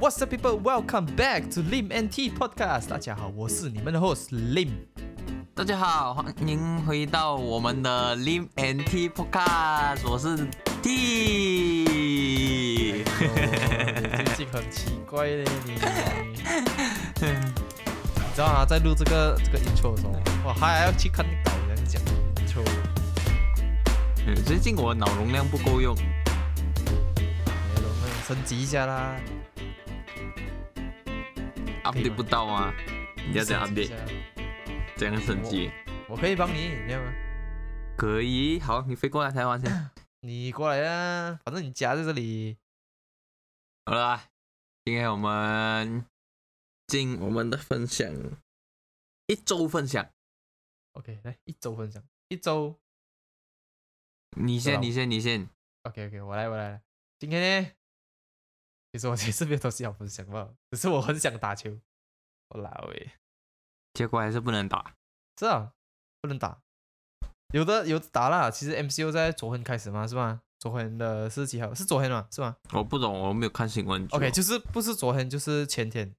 What's up, people? Welcome back to Lim NT Podcast. 大家好，我是你们的 host Lim。大家好，欢迎回到我们的 Lim and T Podcast，我是 T。哦最近很奇怪嘞，你。你知道啊，在录这个这个 intro 的时候，我还要去看导演讲 intro，嗯最近我脑容量不够用，升级一下啦。Update 不到啊，你要这样 update，下这样升级我可以帮你，你要吗？可以。好，你飞过来台湾先。你过来啊，反正你家在这里。好了，今天我们进我们的分享，一周分享。OK，来一周分享，一周。你先，你先，你先。OK OK，我来我来。今天呢，其实我其实没有东西要分享吧，只是我很想打球。我老诶，结果还是不能打。是啊，不能打。有的有的打啦，其实 MCU 在昨天开始嘛，是吧？昨天的是几号？是昨天嘛，是吗我不懂，我没有看新闻。？OK，就是不是昨天就是前天，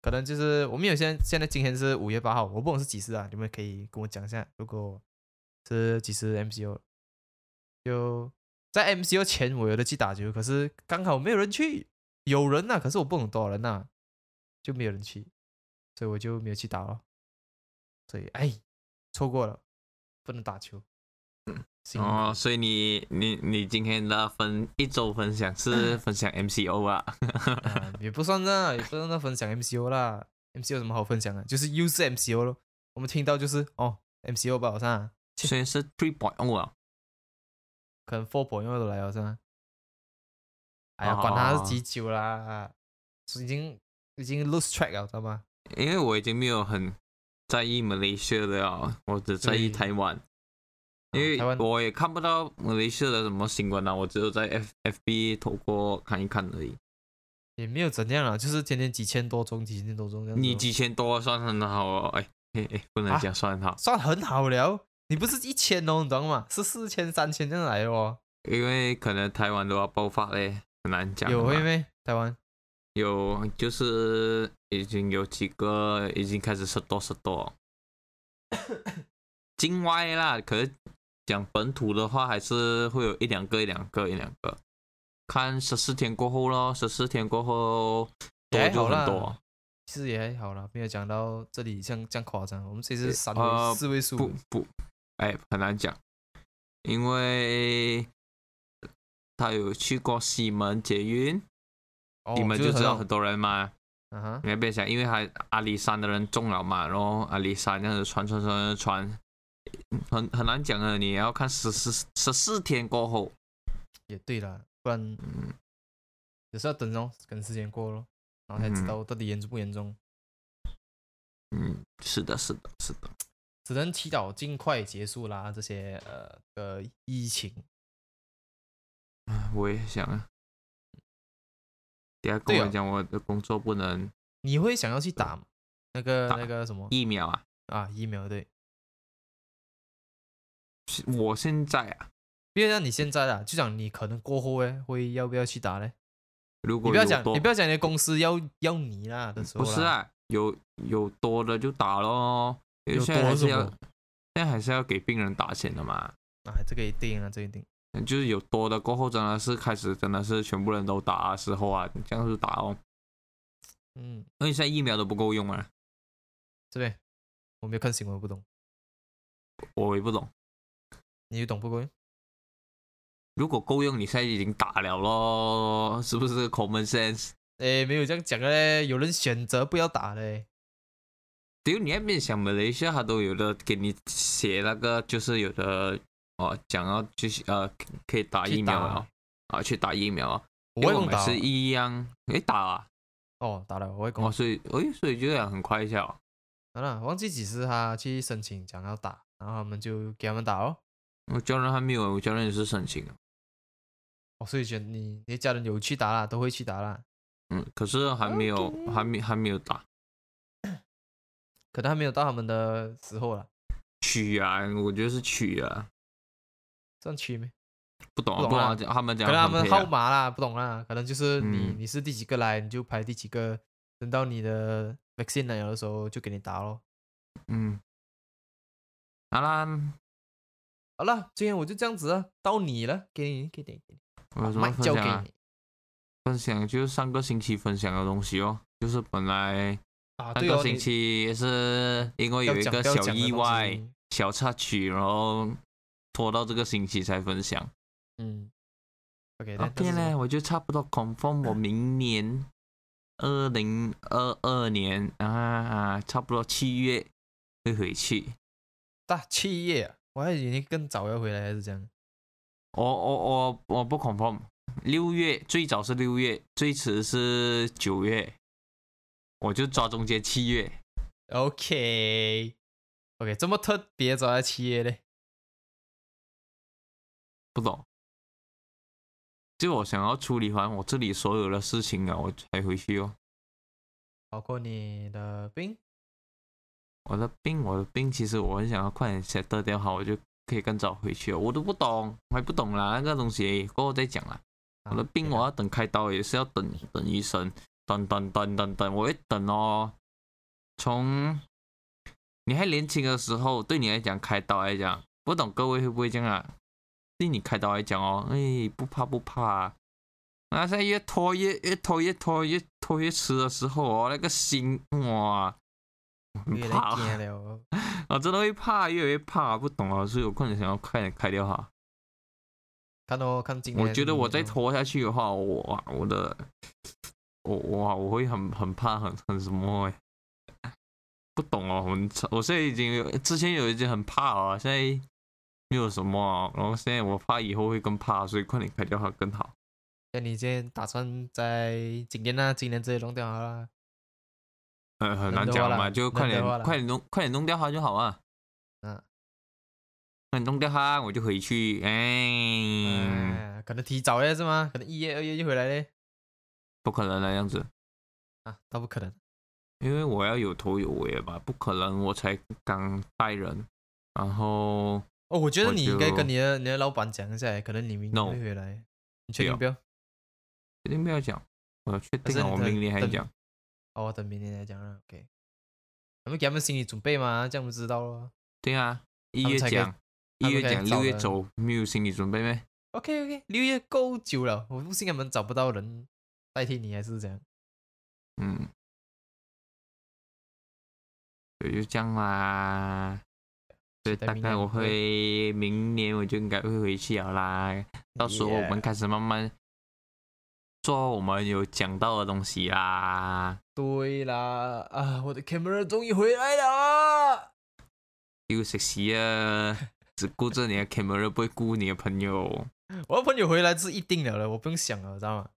可能就是我们有现在现在今天是五月八号，我不懂是几时啊？你们可以跟我讲一下，如果是几时 MCU，就在 MCU 前我有的去打球，可是刚好没有人去，有人呐、可是我不懂多少人呐、就没有人去，所以我就没有去打了，所以哎，错过了，不能打球。辛苦哦，所以你你你今天的分一周分享是分享 MCO 啊？啊也不算啦，也不算那分享 MCO 啦。MCO 有什么好分享的？就是又是 MCO 咯。我们听到就是哦，MCO 吧，好像啊虽然是 three point 啊，可能 four point 都来了是吗？哎呀，哦管他是几久啦，已经已经 lose track 了，知道吗？因为我已经没有很在意 Malaysia 的啊，我只在意台湾，因为我也看不到 Malaysia 的什么新闻啊，我只有在 F FB 透过看一看而已。也没有怎样啊，就是天天几千多宗，几千多宗这样。你几千多算很好哦，哎哎哎，不能啊讲算好，算很好了，你不是一千哦，你懂吗？是四千、三千这样来的哦。因为可能台湾都要爆发嘞，很难讲。有会没？台湾有，就是已经有几个已经开始十多十多，境外啦，可是讲本土的话，还是会有一两个、一两个、一两个。看十四天过后咯，十四天过后多就很多。其实也还好啦，没有讲到这里像这样夸张。我们这次呃是三位、呃四位数不不，哎，很难讲，因为他有去过西门捷运，哦你们就知道很多人嘛。嗯哼，你要别想，因为还阿里山的人中了嘛，然后阿里山这样子传传传传，很很难讲的。你要看十四十四天过后，也对啦，不然嗯，也是要等哦，等时间过咯，然后才知嗯道到底严重不严重。嗯，是的，是的，是的。只能祈祷尽快结束啦，这些呃呃疫情。唉我也想啊，等下跟我讲我的工作不能你会想要去打那个打那个什么疫苗啊。啊疫苗？对，我现在啊，因为像你现在啊，就讲你可能过后哎，会要不要去打嘞？如果你不要讲，你不要讲你的公司要要你啦的时候，不是啊，有有多的就打咯，有现在还是要现在还是要给病人打钱的嘛。啊，这个一定啊，这个一定。就是有多的过后，真的是开始真的是全部人都打的时候啊，这样子打哦。嗯，因为现在疫苗都不够用啊，这边我没有看新闻，不懂，我也不懂。你有懂不够用？如果够用，你现在已经打了咯，是不是 common sense？诶，没有这样讲的嘞，有人选择不要打嘞。只有你那边想马来西亚，他都有的给你写那个，就是有的哦，讲要就是呃可以打疫苗啊啊，去打疫苗啊，我跟外公打是一样，诶打啊，哦，打了，我也公哦，。所以诶所以就这样很快一下哦。好了，忘记几时他去申请讲要打，然后他们就给他们打哦。我家人还没有，我家人也是申请的，哦，所以选你你家人有去打啦，都会去打啦，嗯，可是还没有还没还没有打。可能还没有到他们的时候了。取啊，我觉得是取啊，这样去没？不懂啊，不懂啊他们讲可能他们号码啦，不懂啦，可能就是你、嗯你是第几个来，你就排第几个，等到你的 vaccine 来了的时候就给你打咯。嗯，好啦，好了，今天我就这样子啊，到你了，给你，给你，给你，我有什么麦分享啊？交给你分享就是上个星期分享的东西哦，就是本来上个星你期是因为有一个小意外、小插曲，然后拖到这个星期才分享。嗯，OK，那边呢，我就差不多 confirm 我明年 二零二二年啊，差不多七月会回去。大七月啊，我还以为你更早要回来，还是这样。我我我我不 confirm，六月最早是六月，最迟是九月，我就抓中间七月。OK，OK，这么特别抓在七月嘞？不懂。就我想要处理完我这里所有的事情啊，我才回去哦。包括你的病，我的病，我的病，其实我很想要快点 set 掉好，我就可以更早回去哦。我都不懂，我还不懂啦，那个东西过后再讲啦。我的病我要等开刀，也是要等等医生，等等等等等，我会等哦。从你还年轻的时候，对你来讲开刀来讲，不懂各位会不会这样啊？对你开刀来讲哦，哎，不怕不怕、啊。那在越拖越越拖越拖越拖越迟的时候哦，那个心哇，怕，惊了哦。我真的会怕，越来越怕，不懂啊，所以我快点想要快点开掉它。看哦，看今年。我觉得我再拖下去的话，我哇我的我哇我会很很怕很很什么欸不懂哦，我我现在已经有之前有一经很怕啊，现在没有什么啊，然后现在我怕以后会更怕，所以快点开掉它更好。那你今天打算在今年呢？今年直接弄掉好了。呃，很难讲嘛，就快点快点弄快点弄掉它就好啊。嗯，快点弄掉它，我就回去。哎，哎，可能提早了是吗？可能一月、二月就回来嘞。不可能的样子，啊，倒不可能。因为我要有头有尾吧，不可能我才刚带人，然后哦，我觉得你应该跟你的你的老板讲一下，可能你明年 No 会回来。你确不要定不要？确定不要讲，我确定了，我明年还讲。哦，等明年再讲了。OK，我们给他们心理准备嘛，这样我们知道了。对啊，一月讲，一月讲，六月走，没有心理准备咩？OK OK，六月够久了，我不信他们找不到人代替你，还是这样。嗯，就这样啦。所以大概我会会明年我就应该会回去了啦。到时候我们开始慢慢做我们有讲到的东西啦。对啦，啊，我的 camera 终于回来了。又食屎啊！只顾着你的 camera，不会顾你的朋友。我的朋友回来是一定了的，我不用想了，知道吗？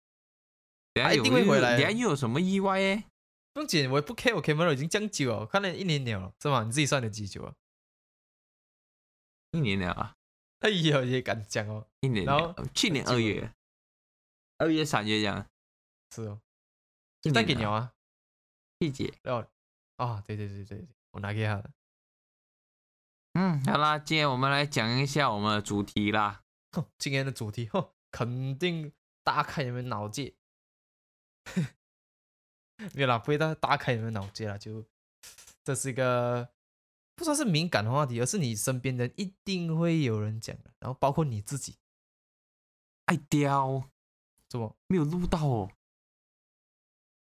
等下有又定会回来等下又有什么意外诶？不用紧，我也不 care 我 camera 已经这样久了，看了一年了，是吗？你自己算的几久啊？一年了啊，哎呦，也敢讲哦，一年然了后。去年二月，二月三月这样。是哦，就带给你啊。细节。哦，啊，对对对对对，我拿给他的。嗯，好啦，今天我们来讲一下我们的主题啦。哼今天的主题，哼，肯定打开你们脑界。没有啦，不会大大开你们脑界啦，就这是一个不算是敏感的话题，而是你身边人一定会有人讲的，然后包括你自己，爱雕怎么没有录到哦。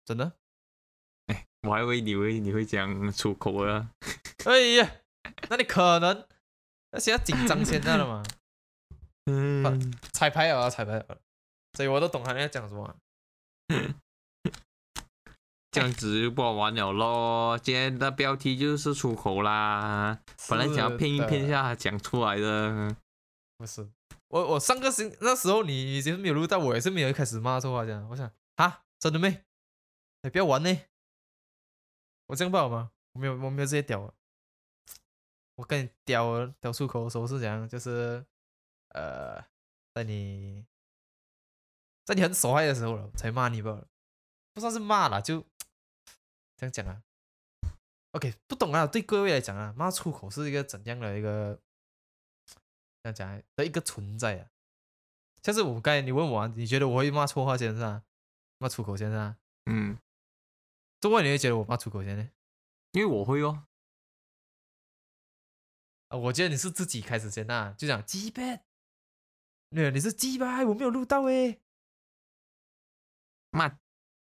真的？哎，我还以为你会你会讲出口啊。哎呀，那你可能那现在紧张现在了嘛？嗯，彩排啊，彩排了，所以我都懂他在讲什么。这样子就不好玩了咯。今天的标题就是出口啦，本来想要骗一骗一下。下讲出来的。不是，我我上个星那时候你已经没有录到，我也是没有一开始骂错话这样。我想啊，真的没？你不要玩呢！我这样不好吗？我没有，我没有这些屌啊。我跟你屌屌出口的时候是怎样？就是呃，在你在你很手害的时候了才骂你吧，不算是骂了，就这样讲啊。OK，不懂啊，对各位来讲啊，骂出口是一个怎样的一个这样讲的一个存在啊。像是我刚才你问我、啊，你觉得我会骂错话先是吧？骂出口先是吧？嗯，怎么你会觉得我骂出口先呢？因为我会哦，啊，我觉得你是自己开始先呐、就讲鸡巴，没有，你是鸡巴，我没有录到诶。骂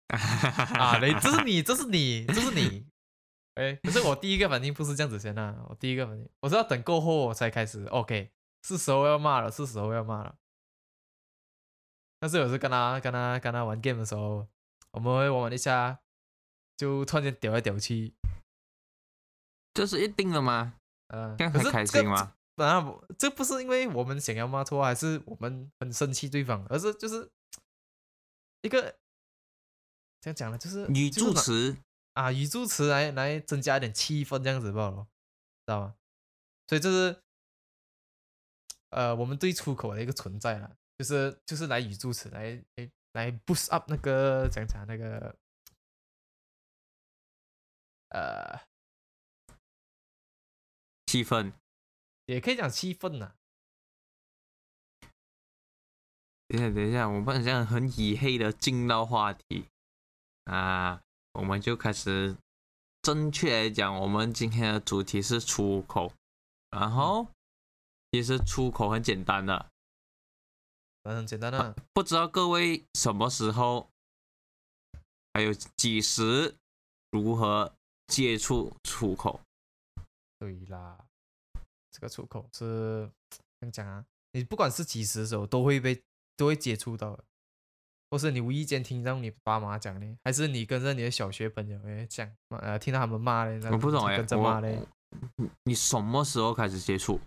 啊，你这是你，这是你，这是你。哎，可是我第一个反应不是这样子先呐、我第一个反应我是要等过后我才开始，OK，是时候要骂了，是时候要骂了。但是有时跟他跟他跟他玩 game 的时候，我们会玩玩一下，就突然间屌来屌去，这是一定的吗？呃，这样才开心吗？当然不，这不是因为我们想要骂错，还是我们很生气对方，而是就是一个怎样讲呢？就是语助词，啊，语助词来来增加一点气氛，这样子罢了，知道吗？所以这是呃我们对出口的一个存在了，就是就是来语助词来来来 boost up 那个讲讲那个呃，气氛。也可以讲气氛呐。等一下，等一下，我们好像很以黑的进到话题啊，我们就开始正确来讲，我们今天的主题是出口，然后其实出口很简单的，嗯，很简单的，不知道各位什么时候，还有几时如何接触出口？对啦，这个出口是 怎么讲啊？你不管是几时的时候，都会被都会接触到的，或是你无意间听到你爸妈讲呢，还是你跟着你的小学朋友诶讲，呃，听到他们骂嘞，那我不懂哎、着我骂嘞。你你什么时候开始接触？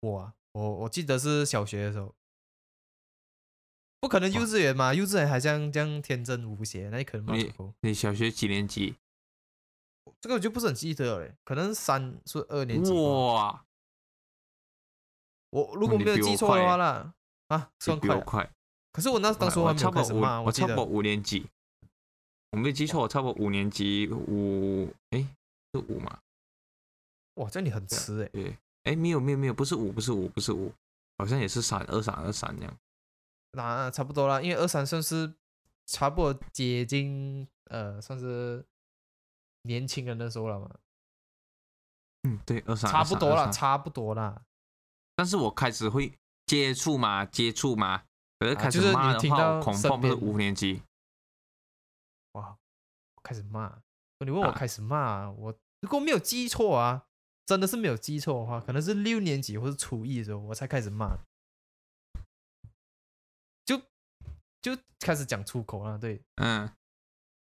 我啊，我我记得是小学的时候，不可能幼稚园嘛，幼稚园还这样这样天真无邪，那你可能骂你。你小学几年级？这个我就不是很记得了嘞，可能三是二年级。哇，我如果没有记错的话啦，啊，算快。可是我那当时我还没有差不多五，开始骂，我差不多五年级，我没有记错，我差不多五年级五，诶，是五嘛？哇，这样你很迟哎。对，诶，没有没有没有，不是五，不是五，不是五，好像也是三二三二三这样。那差不多啦，因为二三算是差不多接近呃，算是年轻人的时候了嘛，嗯，对，二三差不多啦，了。差不多啦。但是我开始会接触嘛，接触嘛，可是开始啊就是你骂的话，听到我恐身怕不是五年级。哇，开始骂，你问我啊开始骂，我如果没有记错啊，真的是没有记错的话，可能是六年级或是初一的时候，我才开始骂，就就开始讲出口了，对，嗯，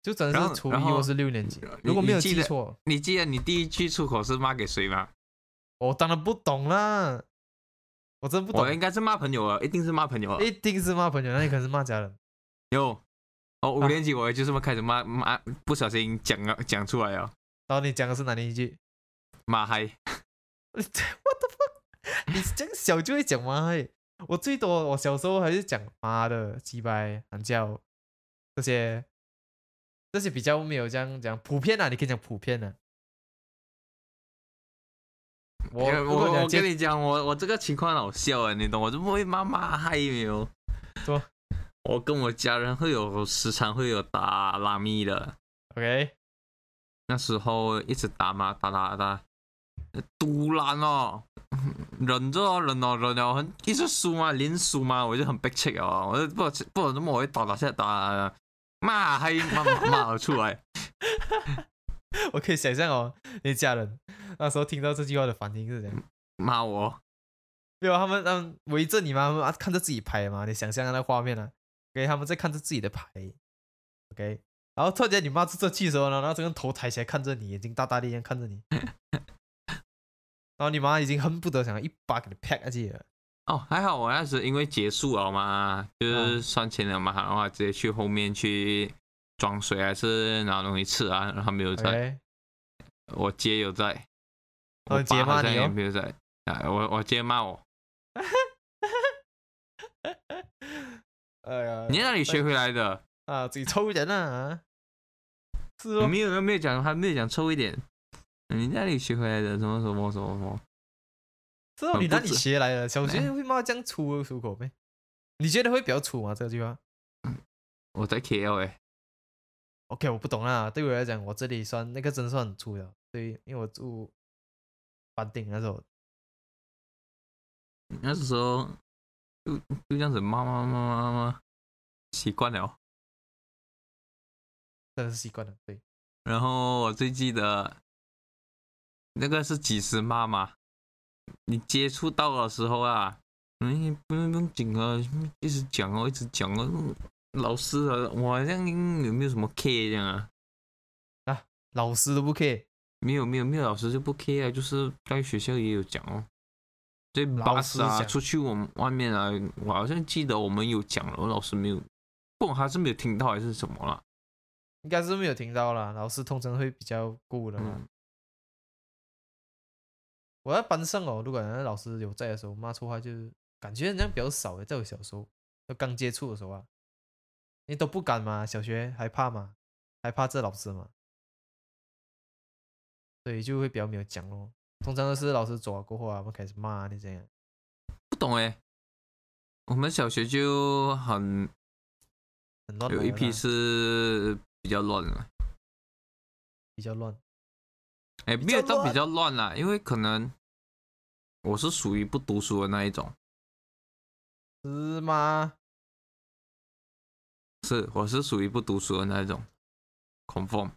就真的是初一或是六年级，如果没有记错，你记得你第一句出口是骂给谁吗？我当然不懂啦，我真不懂我，应该是骂朋友啊，一定是骂朋友啊。一定是骂朋友，那你可能是骂家人。有，哦，五啊年级我就这么开始骂骂，不小心讲了讲出来啊，然后你讲的是哪里一句骂嗨。What the fuck？你这样小就会讲骂嗨，我最多我小时候还是讲妈的、鸡掰、喊叫这些，这些比较没有这样讲普遍啊，你可以讲普遍的、我我我跟你讲，我我这个情况好笑啊，你懂？我就不会骂骂嗨没有。说？我跟我家人会有时常会有打拉咪的，OK，那时候一直打嘛，打打打，突然哦，忍着哦，忍哦，忍哦，很一直输嘛，连输嘛，我就很悲戚哦，我就不知不怎么我会打打下打，骂嗨骂骂骂了出来，我可以想象哦，你家人那时候听到这句话的反应是怎样？骂我，没有，他们他们围着你嘛，他们啊看着自己牌嘛，你想象那画面啊，OK，他们在看着自己的牌，OK，然后突然间你骂出这句的时候呢，然后整个头抬起来看着你，眼睛大大的一样看着你，然后你妈已经恨不得想要一把给你拍下去了，哦，还好我那时因为结束了嘛，就是算钱了嘛，然后直接去后面去装水还是拿东西吃啊，然后他没有在我姐有在，哦我姐骂你哦也没有在，啊，我我姐骂我，哎呀，你在哪里学回来的？啊，自己抽人啊，是哦，没有没有讲，还没有讲抽一点，你在哪里学回来的？什么什么什么什么？是哦，你那里学来的？小学哎会骂这样粗的出口呗？你觉得会比较粗吗？这句话我在 KL 哎，？OK，我不懂啦。对我来讲，我这里算那个真算很粗的。对，因为我住房顶那时候，那时候就就这样子骂骂骂骂骂，习惯了。真的是习惯了。对，然后我最记得那个是几时骂嘛？你接触到的时候啊，嗯，不用不用紧啊，一直讲哦，一直讲哦。嗯老师啊，我好像有没有什么 K 这样啊？啊老师都不 care，没有没有没有，老师就不 K 啊，就是在学校也有讲哦。对老 bus 啊，出去我们外面啊，我好像记得我们有讲了，我老师没有，不管他是没有听到还是什么啦。应该是没有听到啦。老师通常会比较顾的嘛。嗯，我在班上哦，如果那老师有在的时候骂错话，就是感觉人家比较少诶，在我小时候，就刚接触的时候啊，你都不敢嘛，小学还怕嘛，还怕这老师嘛，所以就会比较没有讲咯。通常都是老师走了过后啊，我们开始骂你这样。不懂哎。我们小学就很很乱有一批是比较乱的，比较乱，哎，没有到比较乱啦，因为可能我是属于不读书的那一种，是吗？是我是属于不读书的那一种，confirm。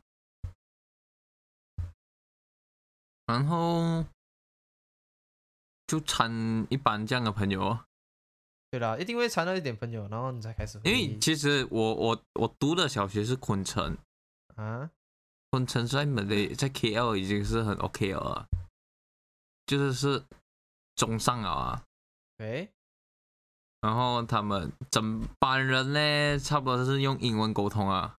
然后就掺一般这样的朋友哦，对啦，一定会掺到一点朋友，然后你才开始。因为其实我我我读的小学是昆城，啊，昆城在马来在 KL 已经是很 OK 了啊，就是是中上了啊。喂，然后他们整班人呢，差不多是用英文沟通啊，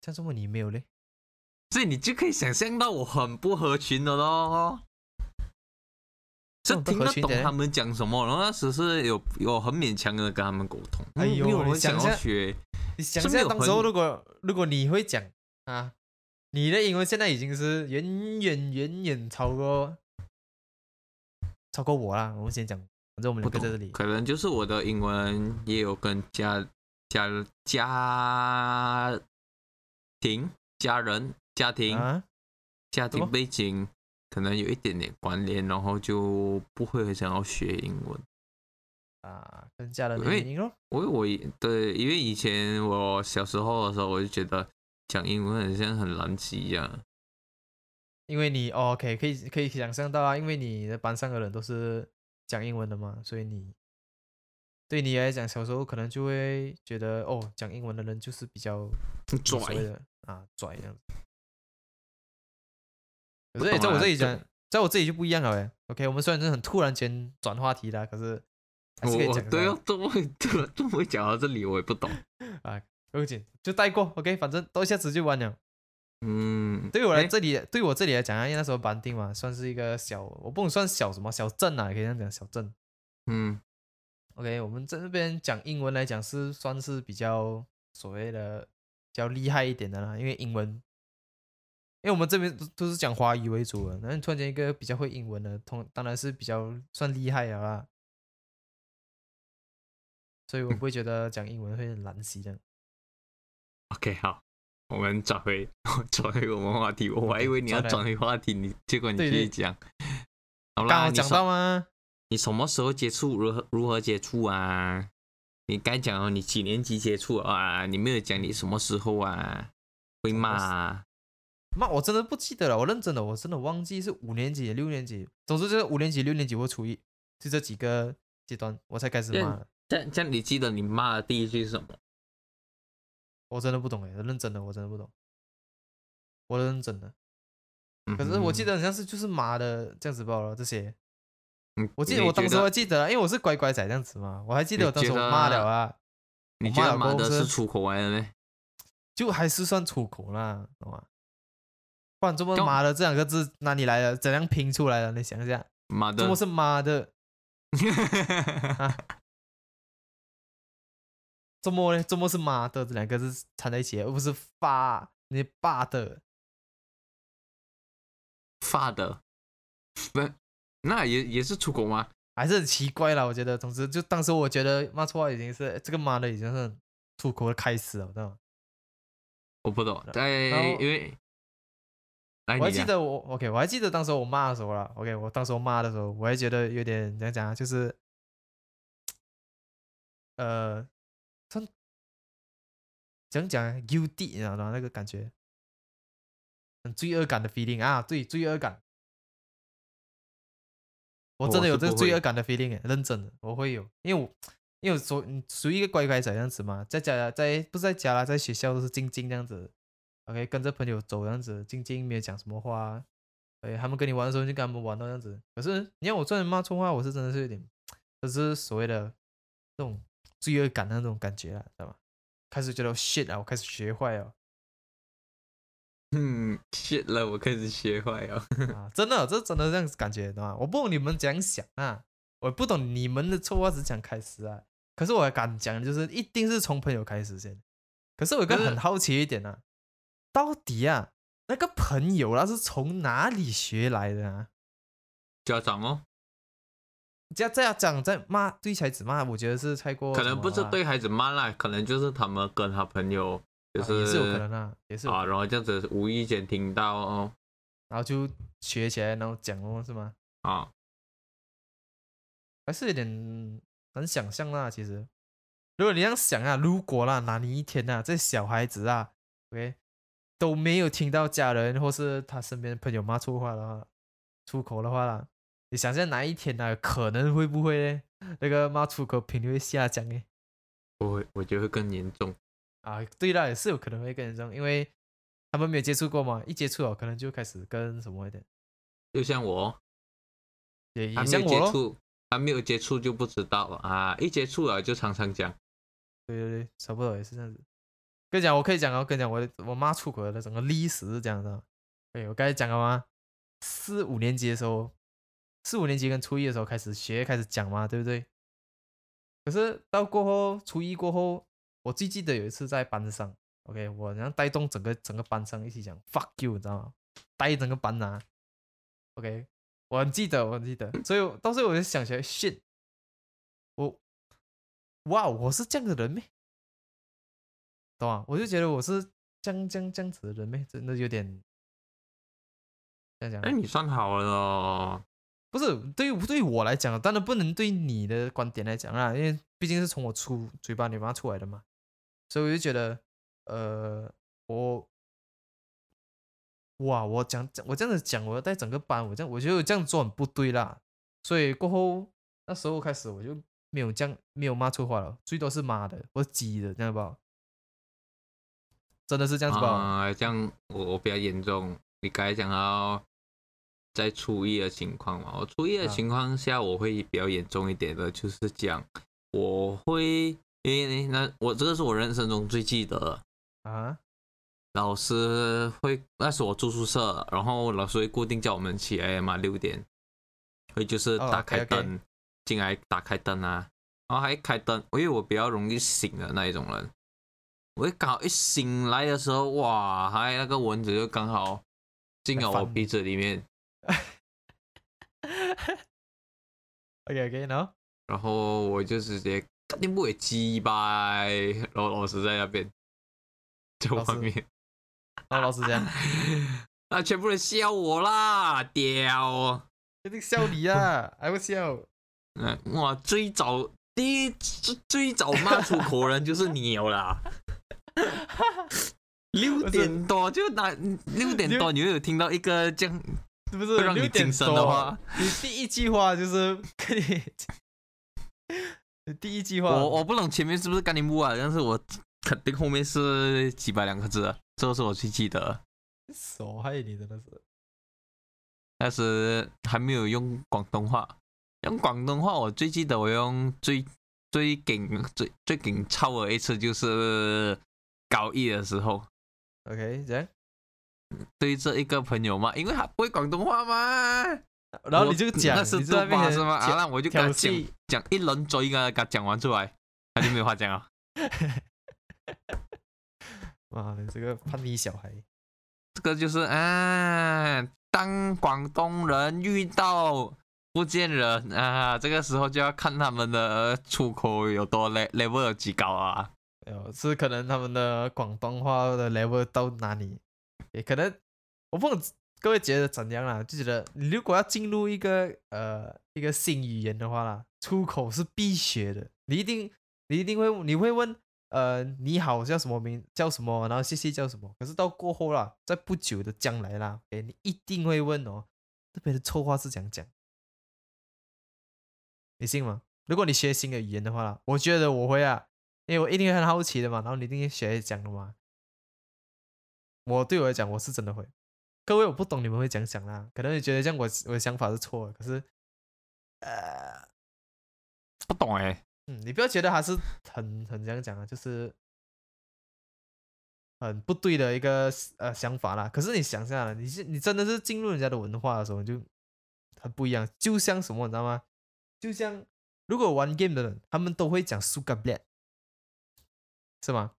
像这么你没有嘞？所以你就可以想象到我很不合群的咯。这听得懂他们讲什么，然后那时是有有很勉强的跟他们沟通，哎呦没有人想要学，你想象当时候如果如果你会讲啊，你的英文现在已经是远远远远超过超过我啦。我们先讲，反正我们两个在这里，可能就是我的英文也有跟家家家庭家人家庭、啊，家庭背景可能有一点点关联，然后就不会很想要学英文。啊，跟家人的因为原因咯。我我对，因为以前我小时候的时候，我就觉得讲英文很像很难记一样。因为你哦，OK，可以可以想象到啊，因为你的班上的人都是讲英文的嘛，所以你对你来讲，小时候可能就会觉得哦，讲英文的人就是比较拽的啊拽这样子。可不是在我这里讲，在我这里就不一样了哎。OK，我们虽然是很突然间转话题啦，可是还是可以我讲到对哦，怎么会怎么怎么会讲到这里，我也不懂。啊，不用紧，就带过。OK，反正到一下子就完了。嗯，对我来诶这里，对我这里来讲啊，因为那时候班定嘛，算是一个小，我不能算小什么小镇啊，可以这样讲小镇。嗯 OK，我们在这边讲英文来讲是算是比较所谓的比较厉害一点的啦，因为英文，因为我们这边都都是讲华语为主的，那你突然间一个比较会英文的，通当然是比较算厉害了啦。所以我不会觉得讲英文会很难习的。，OK，好，我们转回 转回我们话题，我还以为你要转回话题，你结果你继续讲。好啦，刚讲到吗？你什么时候接触？如何如何接触啊？你该讲哦，你几年级接触啊？你没有讲你什么时候啊？会骂啊？骂，我真的不记得了，我认真的，我真的忘记是五年级、六年级，总之就是五年级、六年级或初一，就这几个阶段我才开始骂的。这样这样，你记得你骂的第一句是什么？我真的不懂哎，认真的，我真的不懂，我认真的。嗯可是我记得，得好像是就是马的这样子罢了，这些嗯我记得我当时我还记得啊，因为我是乖乖仔这样子嘛，我还记得我当时我骂了啊，你觉得骂的是是出口来的呢？就还是算出口啦，懂吗？不然这么就妈的这两个字哪里来的？怎样拼出来的？你想一下，妈的怎么，是妈的？啊怎么呢？周末是妈的？这两个字掺在一起，而不是发你爸的。发的，不，那也也是出口吗？还是很奇怪啦。我觉得，总之就当时我觉得骂错话已经是这个妈的已经是出口的开始了，知道吗？我不懂，在因为，我还记得我 OK，我还记得当时我骂的时候了。OK，我当时我骂的时候，我还觉得有点怎样讲啊，就是呃，算讲啊？U D，你知道吗？那个感觉很罪恶感的 feeling 啊，对，罪恶感。我真的有这个罪恶感的 feeling，哎，认真的，我会有，因为我因为我属属于一个乖乖仔这样子嘛，在家在不是在家啦，在学校都是静静这样子，OK，跟着朋友走这样子，静静没有讲什么话，哎，他们跟你玩的时候就跟他们玩到这样子。可是你要我突然骂错话，我是真的是有点，就是所谓的这种罪恶感的那种感觉啊，知道吗？开始觉得 shit 啊，我开始学坏了嗯，shit 了，我开始学坏了。啊，真的，这真的这样子感觉，知道吗？我不懂你们怎样想啊，我不懂你们的错话是怎样开始啊。可是我敢讲，就是一定是从朋友开始先。可是我有个很好奇一点啊，到底啊那个朋友他是从哪里学来的啊？家长哦，这样这样讲，在骂对孩子骂，我觉得是太过可能不是对孩子骂啦，可能就是他们跟他朋友就是、啊也是有可能啊，也是啊，然后这样子无意间听到哦然后就学起来，然后讲哦，是吗？啊，还是有点难想象啦。其实，如果你这样想啊，如果啦，哪里一天啊，这小孩子啊，OK，都没有听到家人或是他身边的朋友骂粗话的话，出口的话啦，你想象哪一天呢、可能会不会呢？那个骂出口频率会下降诶。我会我觉得会更严重。啊，对啦，也是有可能会更严重，因为他们没有接触过嘛，一接触哦，可能就开始跟什么一点，就像我，也还没也像接触，还没有接触就不知道啊，一接触了就常常讲。对对对，差不多也是这样子。跟你讲，我可以讲哦，跟你讲，我我妈出口的整个历史是这样的。对我刚才讲了吗？四五年级的时候，四五年级跟初一的时候开始学，开始讲嘛，对不对？可是到过后，初一过后，我最记得有一次在班上，OK，我然后带动整个整个班上一起讲 fuck you，你知道吗？带整个班啊，OK，我很记得，我很记得，所以到时候我就想起来，shit，我，哇，我是这样的人咩？懂吗？我就觉得我是这样这样这样子的人咩？真的有点这样讲哎，，你算好了哦。不是对于对于我来讲，当然不能对你的观点来讲啊，因为毕竟是从我出嘴巴里面出来的嘛，所以我就觉得，呃，我，哇，我讲我这样子讲，我要带整个班，我这样我觉得我这样做很不对啦，所以过后那时候开始我就没有这样没有骂错话了，最多是妈的或者鸡的，这样吧，真的是这样子吧？啊、这样我我比较严重。你刚才讲到在初一的情况嘛，我初一的啊情况下我会比较严重一点的，就是讲我会因为那我这个是我人生中最记得的，啊，老师会那时我住宿舍，然后老师会固定叫我们起来嘛，六点，会就是哦打开灯进来打开灯啊，然后还开灯，因为我比较容易醒的那一种人，我一刚好一醒来的时候，哇，还那个蚊子就刚好进了我鼻子里面，OK OK，然后然后我就直接肯定不会鸡掰，然后老师在那边在外面，然后老师讲，啊，全部人笑我啦，屌！一定笑你啊，还会笑。嗯，哇，最早第一最最早骂出口人就是你有啦。六点多就打六点多，你会有听到一个这样是不是会让你六点神的话，你第一句话就是跟你，你 第一句话，我我不懂前面是不是干你木啊，但是我肯定后面是几百两个字的，这个是我最记得。的。手害你真的是，但是还没有用广东话，用广东话我最记得我用最最顶最最顶超的一次就是高一的时候。OK，这样，对这一个朋友嘛，因为他不会广东话嘛，然后你就我讲，那是你在那边做吧是吗？啊，那我就跟挑他讲，讲一轮嘴跟他讲完出来，他就没有话讲了。妈的，这个叛逆小孩，这个就是啊，当广东人遇到福建人啊，这个时候就要看他们的出口有多 le level 有几高啊。有，是可能他们的广东话的 level 到哪里，也可能我不懂各位觉得怎样啦？就觉得你如果要进入一个呃一个新语言的话啦，出口是必学的，你一定你一定会你会问呃你好叫什么名叫什么，然后谢谢叫什么，可是到过后啦，在不久的将来啦，哎你一定会问哦，这边的臭话是怎样讲？你信吗？如果你学新的语言的话啦，我觉得我会啊。因为我一定会很好奇的嘛，然后你一定学讲的嘛。我对我来讲，我是真的会。各位，我不懂你们会讲想啦，可能你觉得这样我我的想法是错的，可是，呃，不懂哎。嗯，你不要觉得他是很很这样讲啊，就是很不对的一个呃想法啦。可是你想下来，你是你真的是进入人家的文化的时候，就很不一样。就像什么，你知道吗？就像如果玩 game 的人，他们都会讲 sugar black”，是吗？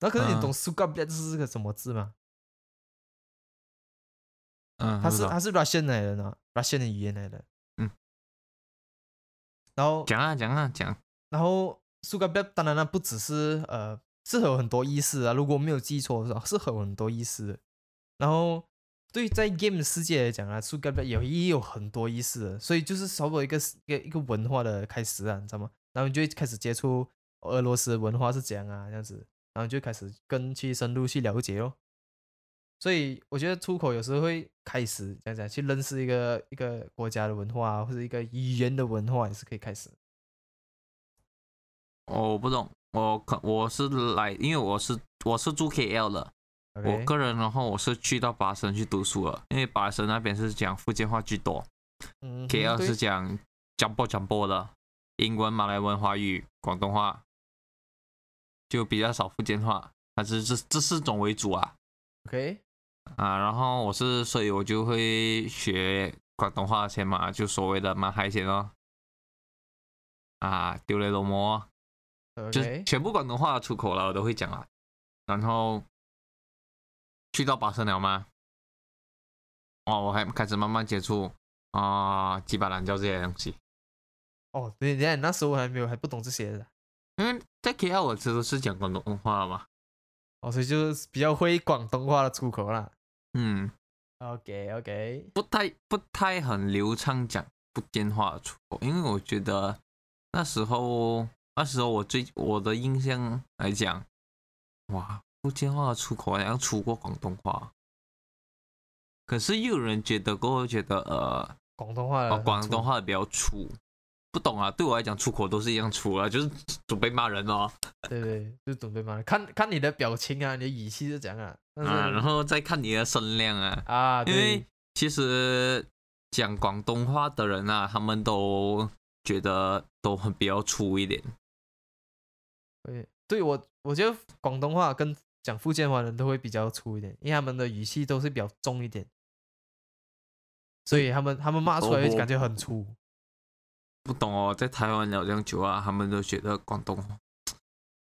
那可是你懂 “sugar b d 是个什么字吗？嗯，他是他是 Russian 来的呢，Russian 的语言来的。嗯。然后讲啊讲啊讲。然后 “sugar b 当然了，不只是呃，是有很多意思啊。如果没有记错的话，是有很多意思的。然后对在 game 世界来讲啊，“sugar b 也也有很多意思。所以就是稍微一个一个一个文化的开始啊，你知道吗？然后你就开始接触。俄罗斯文化是怎样啊？这样子，然后就开始更去深入去了解哦。所以我觉得出口有时候会开始这样讲，去认识一个一个国家的文化或者一个语言的文化也是可以开始。我不懂，我可我是来，因为我是我是住 KL 的，我个人的话我是去到巴生去读书了，因为巴生那边是讲福建话居多，嗯，KL 是讲讲播讲播的，英文、马来文、华语、广东话。就比较少福建话，还是这这四种为主啊。OK，啊，然后我是，所以我就会学广东话先嘛，就所谓的蛮海鲜哦。啊，丢雷罗摩，就全部广东话出口了，我都会讲啊。然后去到巴生了吗？哦，我还开始慢慢接触啊，鸡巴兰教这些东西。哦，对，你那时候还没有，还不懂这些的。因为在 KL 我其实是讲广东话嘛，哦，所以就是比较会广东话的出口啦。嗯，OK OK，不太不太很流畅讲福建话的出口，因为我觉得那时候那时候我最我的印象来讲，哇，福建话出口好像出过广东话，可是又有人觉得过后觉得呃广东话广东话比较粗。不懂啊，对我来讲出口都是一样粗啊，就是准备骂人哦。对对，就准备骂人，看看你的表情啊，你的语气是怎样啊？啊，然后再看你的声量啊。啊，因为其实讲广东话的人啊，他们都觉得都很比较粗一点。对，对我我觉得广东话跟讲福建话的人都会比较粗一点，因为他们的语气都是比较重一点，所以他们他们骂出来就感觉很粗。不懂哦，在台湾聊这样久啊，他们都觉得广东话，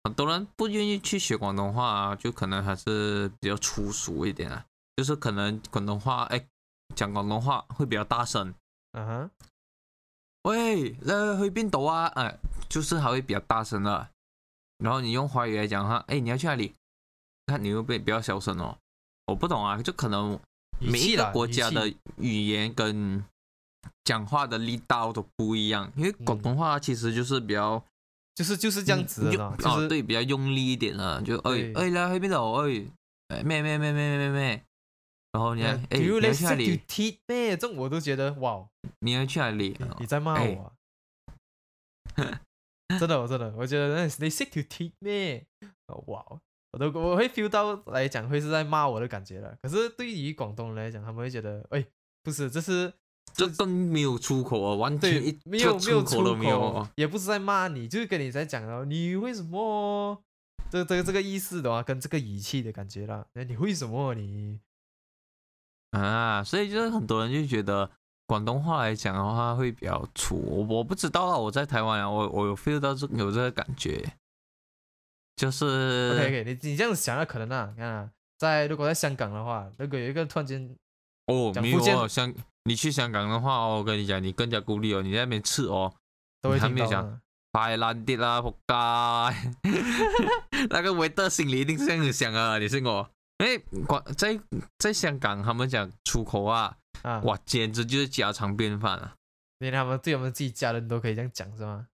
很多人不愿意去学广东话啊，就可能还是比较粗俗一点啊，就是可能广东话，哎，讲广东话会比较大声，嗯哼，喂，呃，去边度啊？哎，就是还会比较大声的，然后你用华语来讲哈，哎，你要去哪里？看你又被比较小声哦，我不懂啊，就可能每一个国家的语言跟。讲话的力道都不一样，因为广东话其实就是比较，就是就是这样子的，就是对比较用力一点啊，就哎哎来去边度哎哎咩咩咩咩咩咩，然后你看哎你要去哪里？咩这我都觉得哇，你要去哪里？你在骂我？真的我真的我觉得那你 sick to teeth 咩？哇，我都我会 feel 到来讲会是在骂我的感觉了。可是对于广东人来讲，他们会觉得哎不是这是。这更没有出口啊，完全一没有没有出口都没有，也不是在骂你，就是跟你在讲哦，你为什么这这个这个意思的话，跟这个语气的感觉啦，哎，你为什么你啊？所以就是很多人就觉得广东话来讲的话会比较粗，我我不知道啊，我在台湾啊，我我有 feel 到这有这个感觉，就是 OK OK，你你这样子想啊可能啊，你看啊，在如果在香港的话，如果有一个突然间哦，没有香你去香港的话哦，我跟你讲，你更加孤立哦，你在那边吃哦，都会你还没有讲听到的。太烂啲啦，仆街！那个维特心里一定是这样子想啊，你信我？因为广在在香港，他们讲出口啊，啊，哇，简直就是家常便饭啊！连他们对我们自己家人都可以这样讲是吗？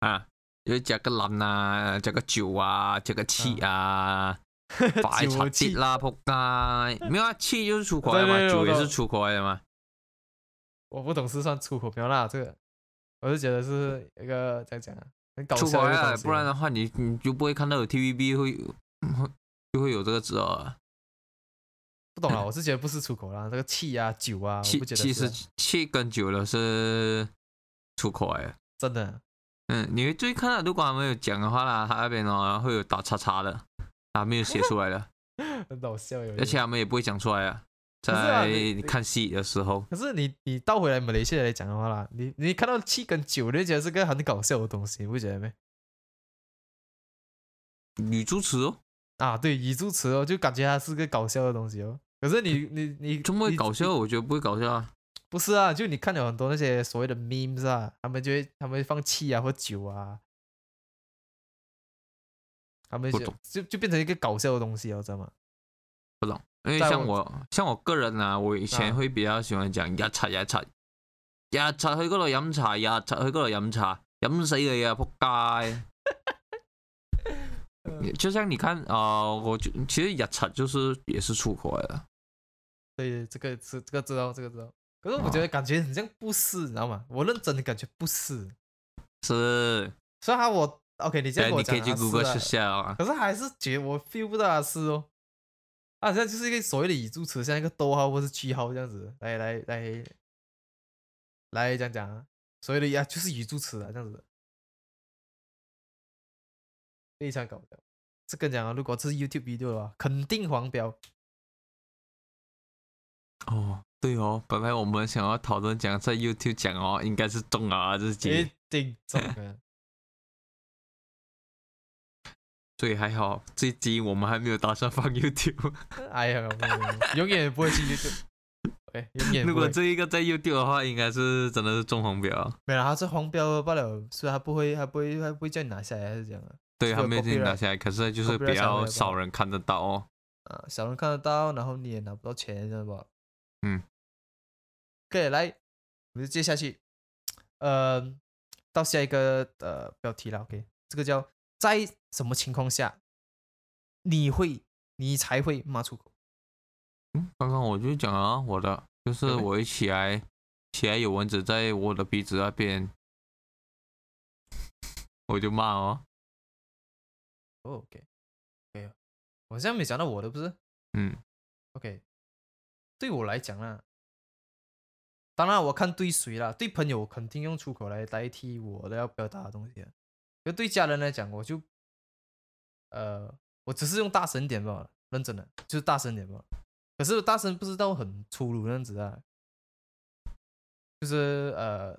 啊，就加个烂啊，加个酒啊，加个气啊，白茶 酒气啲啦，仆街！没有啊，气就是出口的嘛，酒也是出口来的嘛。我不懂是算出口没有啦，这个我是觉得是一个怎样讲啊，很搞笑的一个东西不然的话你你就不会看到有 TVB 会会就会有这个字哦。不懂啊，我是觉得不是出口啦，这个气啊酒啊，我气不觉得其是啊实气跟酒的是出口来的。真的嗯，你会注意看到，如果他们有讲的话啦，他那边哦会有打叉叉的，啊没有写出来的，很搞笑有一而且。他们也不会讲出来啊在你你看戏的时候，可是你你倒回来马来西亚来讲的话啦，你你看到气跟酒，你就觉得是个很搞笑的东西，你不觉得没？女助词哦，啊，对，语助词哦，就感觉它是个搞笑的东西哦。可是你你你这么会搞笑？我觉得不会搞笑啊。不是啊，就你看了很多那些所谓的 memes 啊，他们就会他们会放气啊或酒啊，他们就就就变成一个搞笑的东西哦，知道吗？不懂，因为像我像我个人啊，我以前啊會比較喜歡講日茶日茶，日茶去嗰度飲茶，日茶去嗰度飲茶，飲死你啊！仆街！就像你看啊、呃我就其實日茶就是也是出口來的，对，这个是这个知道，这个知道。可是我觉得感觉很像不是，你知道吗？我认真的感觉不是。是，虽然他我 OK，你这哎，样跟我你可以去 Google 啊去下啊。可是还是觉得我 feel 不到他是哦。啊，好像就是一个所谓的语助词，像一个逗号或是句号这样子，来来来来讲讲啊，所谓的呀就是语助词啊，这样子，非常搞笑。这个讲啊，如果这是 YouTube video 的话，肯定黄标。哦，对哦，本来我们想要讨论讲在 YouTube 讲哦，应该是中啊這集一，定中的。所以还好這一集我们还没有打算放 YouTube。哎呀，永远也不会去 YouTube。永远如果。这一个在 YouTube 的话，应该是真的是中红标。没有，他是黄标罢了，所以他不会，他不会，他不会叫你拿下来，还是这样啊？对，这个他没有进 copyright- 拿下来，可是就是比较少人看得到哦。啊，少人看得到，然后你也拿不到钱，知道吧？嗯。可以来，我们就接下去，呃，到下一个呃标题了。OK，这个叫在什么情况下你会你才会骂出口？嗯，刚刚我就讲了啊我的，就是我一起来，起来有蚊子在我的鼻子那边，我就骂哦。哦，OK，没有，我现在没讲到我的，不是嗯，？OK，对我来讲呢，当然我看对谁啦，对朋友我肯定用出口来代替我的要表达的东西啊。可对家人来讲，我就，呃，我只是用大声点罢了，认真的就是大声点罢了。可是大声不知道很粗鲁那样子啊，就是呃，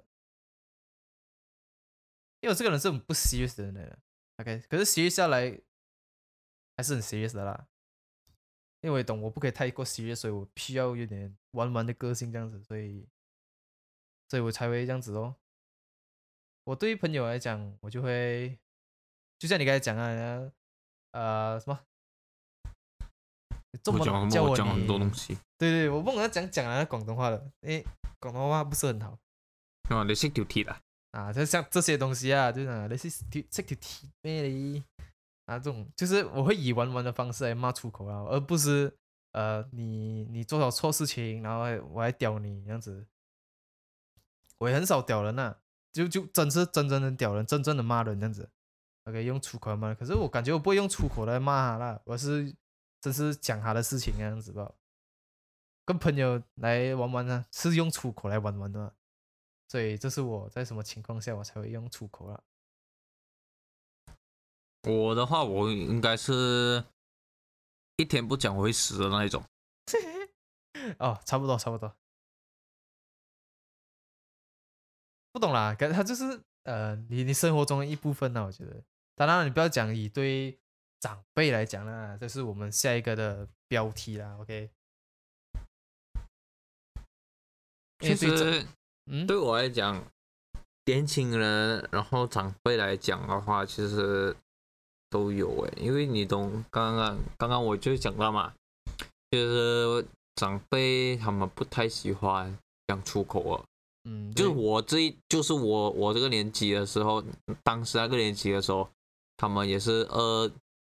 因为我这个人是很不 serious 的人，OK，可是 serious 下来还是很 serious 的啦。因为懂我不可以太过 serious，所以我需要有点玩玩的个性这样子，所以，所以我才会这样子哦。我对于朋友来讲，我就会，就像你刚才讲啊，呃，什么？你这么我讲我我讲很多东西，对对，我不能讲讲啊广东话的，因为广东话不是很好。啊，你識條鐵啊？啊，就像这些东西啊，就是啊，你是条这条题咩哩啊，这种就是我会以玩玩的方式来骂出口啊，而不是呃你你做了错事情，然后还我还屌你这样子，我也很少屌人呐、就就真是真正的屌人，真正的骂人这样子，OK 用出口来骂，可是我感觉我不会用出口来骂他啦，我是只是讲他的事情那样子吧。跟朋友来玩玩呢，是用出口来玩玩的，所以这是我在什么情况下我才会用出口啦。我的话，我应该是一天不讲我会死的那一种。哦，差不多差不多，不懂啦，感觉他就是呃，你你生活中的一部分呢、我觉得，当然你不要讲以对长辈来讲啦，这是我们下一个的标题啦，OK。其实嗯？对我来讲，年轻人然后长辈来讲的话，其实都有诶，因为你懂，刚刚刚刚我就讲到嘛，就是长辈他们不太喜欢讲出口啊，嗯，就是我这一，就是我我这个年纪的时候，当时那个年纪的时候，他们也是二，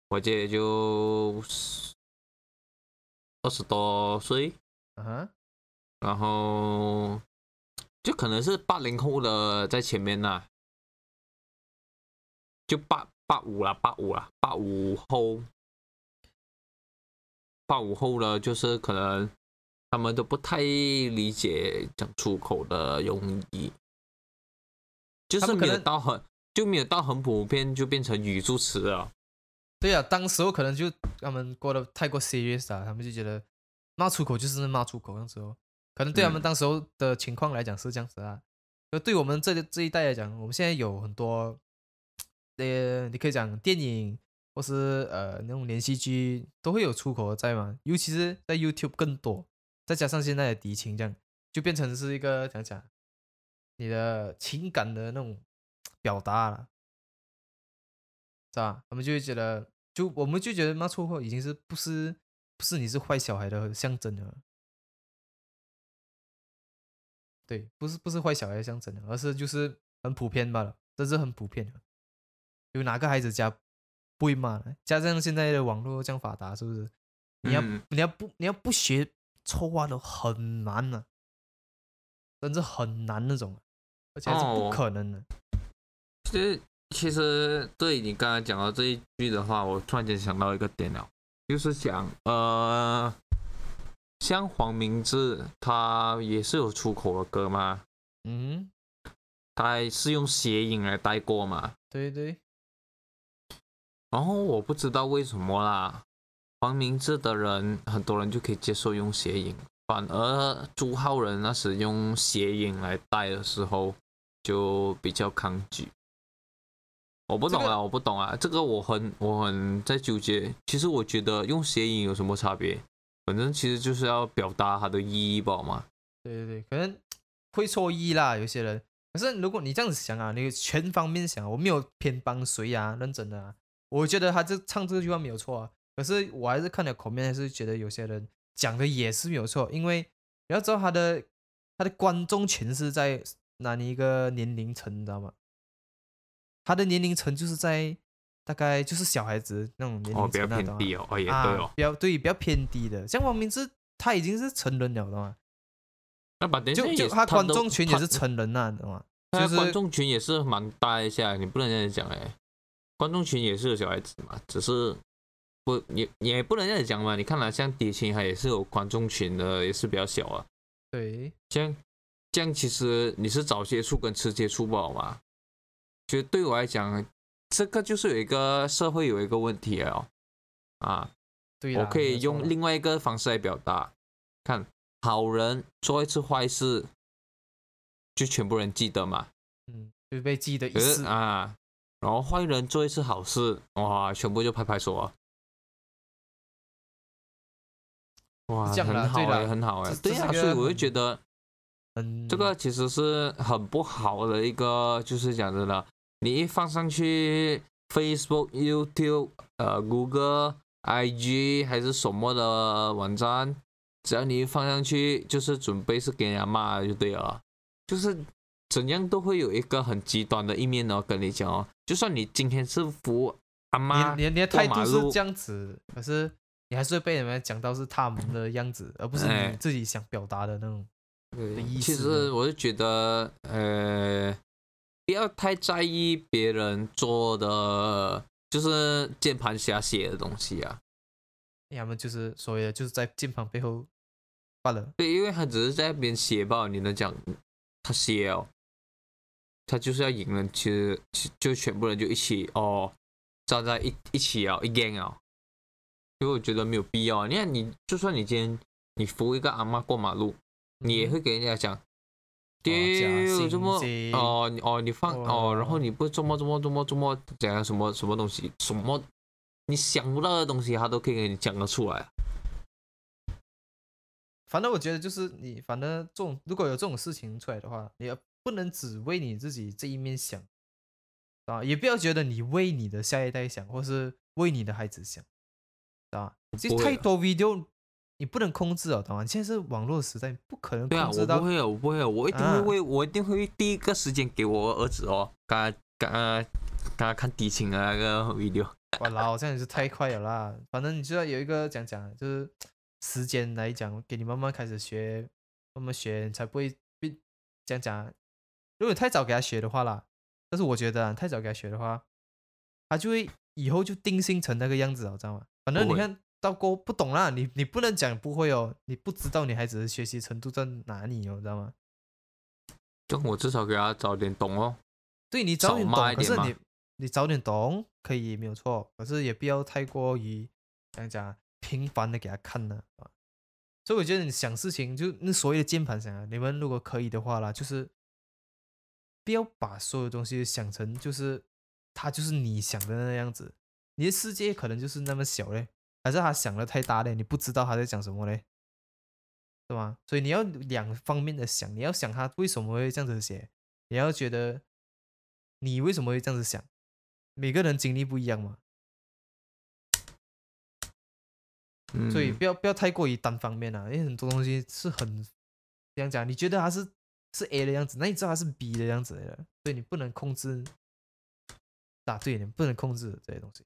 我记得也就二十多岁，然后就可能是八零后的在前面呐，就八八五啦，八五啦，八五后，八五后的，就是可能他们都不太理解讲出口的用意，就是可能到很就没有到很普遍，就变成语助词了。对呀、当时候可能就他们过得太过 serious 啊，他们就觉得骂出口就是骂出口，那时候可能对他们当时候的情况来讲是这样子啊。而对我们这这一代来讲，我们现在有很多，呃，你可以讲电影或是呃那种连续剧都会有出口在嘛，尤其是在 YouTube 更多，再加上现在的敌情，这样就变成是一个讲讲，你的情感的那种表达了。是吧？他们就会觉得，就我们就觉得骂粗口已经是不是不是你是坏小孩的象征了。对，不是不是坏小孩的象征的，而是就是很普遍罢了，这是很普遍的。有哪个孩子家不会骂呢？加上现在的网络这样发达，是不是？你要、嗯你要不你要不学臭话都很难呢、真是很难那种，而且是不哦可能的。其实其实对你刚才讲到这一句的话，我突然间想到一个点了，就是讲呃，像黄明志他也是有出口的歌嘛，嗯，他是用谐音来带过嘛，对对，然后我不知道为什么啦，黄明志的人很多人就可以接受用谐音，反而朱浩仁那时用谐音来带的时候就比较抗拒。我不懂啊，这个我不懂啊，这个我很我很在纠结。其实我觉得用谐音有什么差别？反正其实就是要表达它的意义吧嘛。对对对，可能会错意啦，有些人。可是如果你这样子想啊，你全方面想，我没有偏帮谁啊，认真的啊，我觉得他这唱这句话没有错啊。可是我还是看了口面，还是觉得有些人讲的也是没有错，因为你要知道他的他的观众群是在哪里一个年龄层，你知道吗？他的年龄层就是在大概就是小孩子那种年哦，比较偏低哦，哦也对啊哦。比较对比较偏低的，像王明志他已经是成人了的嘛，那把等一下就他观都众群也是成人呐、你懂吗？就是他观众群也是蛮大一下，你不能这样讲哎。观众群也是有小孩子嘛，只是不也也不能这样讲嘛。你看了像迪青，他也是有观众群的，也是比较小啊。对，这样这样其实你是早接触跟迟接触不好嘛？就对我来讲，这个就是有一个社会有一个问题哦。啊，对啦我可以用另外一个方式来表达，看好人做一次坏事，就全部人记得嘛。嗯，就被记得一次。啊，然后坏人做一次好事，哇，全部就拍拍手啊！哇，这样很好哎、啦很好哎、这对呀、这是个所以我就觉得嗯，这个其实是很不好的一个，就是讲真的，你一放上去 Facebook、YouTube、呃 Google、IG 还是什么的网站，只要你一放上去，就是准备是给人家骂的就对了，就是怎样都会有一个很极端的一面哦。跟你讲哦，就算你今天是服阿妈你你你的过态度是这样子，可是你还是会被人们讲到是他们的样子，而不是哎你自己想表达的那种。对的意其思其实我就觉得，呃，不要太在意别人做的，就是键盘侠写的东西啊。要么就是所谓的就是在键盘背后罢了。对，因为他只是在那边写吧，你能讲他写哦，他就是要赢了，其实其就全部人就一起哦，站在一一起啊，一 gang 啊。因为我觉得没有必要啊。你看你，就算你今天你扶一个阿妈过马路，你也嗯会给人家讲，假丢这么哦你哦你放哦，然后哦你不这么这么这么这么讲什么什么东西，什么你想不到的东西，他都可以给你讲得出来。反正我觉得就是你，反正这种如果有这种事情出来的话，你要不能只为你自己这一面想啊，也不要觉得你为你的下一代想，或是为你的孩子想，啊，其实不会啊。太多 video 你不能控制哦，懂吗？现在是网络时代，不可能对啊，控制到我不会有，我不会有，我一定会啊为，我一定会第一个时间给我儿子哦，刚刚刚刚看敌情的那个 video，哇老，这样也是太快了啦。反正你知道有一个讲讲，就是时间来讲，给你慢慢开始学，慢慢学，你才不会变讲讲。如果你太早给他学的话啦，但是我觉得、啊、太早给他学的话，他就会以后就定性成那个样子了，知道吗？反正你看到过不懂啦，你你不能讲不会哦，你不知道你孩子的学习程度在哪里哦，知道吗？就我至少给他早点懂哦。对你早点懂，可是你你早点懂可以没有错，可是也不要太过于怎样讲频繁的给他看呢啊。所以我觉得你想事情，就那所谓的键盘侠，你们如果可以的话啦，就是不要把所有东西想成就是他就是你想的那样子，你的世界可能就是那么小嘞，还是他想的太大嘞，你不知道他在讲什么嘞，是吗？所以你要两方面的想，你要想他为什么会这样子写，也要觉得你为什么会这样子想？每个人经历不一样嘛，嗯，所以不要不要太过于单方面啊，因为很多东西是很这样讲，你觉得他是是 A 的样子，那你知道他是 B 的样子来的，所以你不能控制，答对，你不能控制这些东西。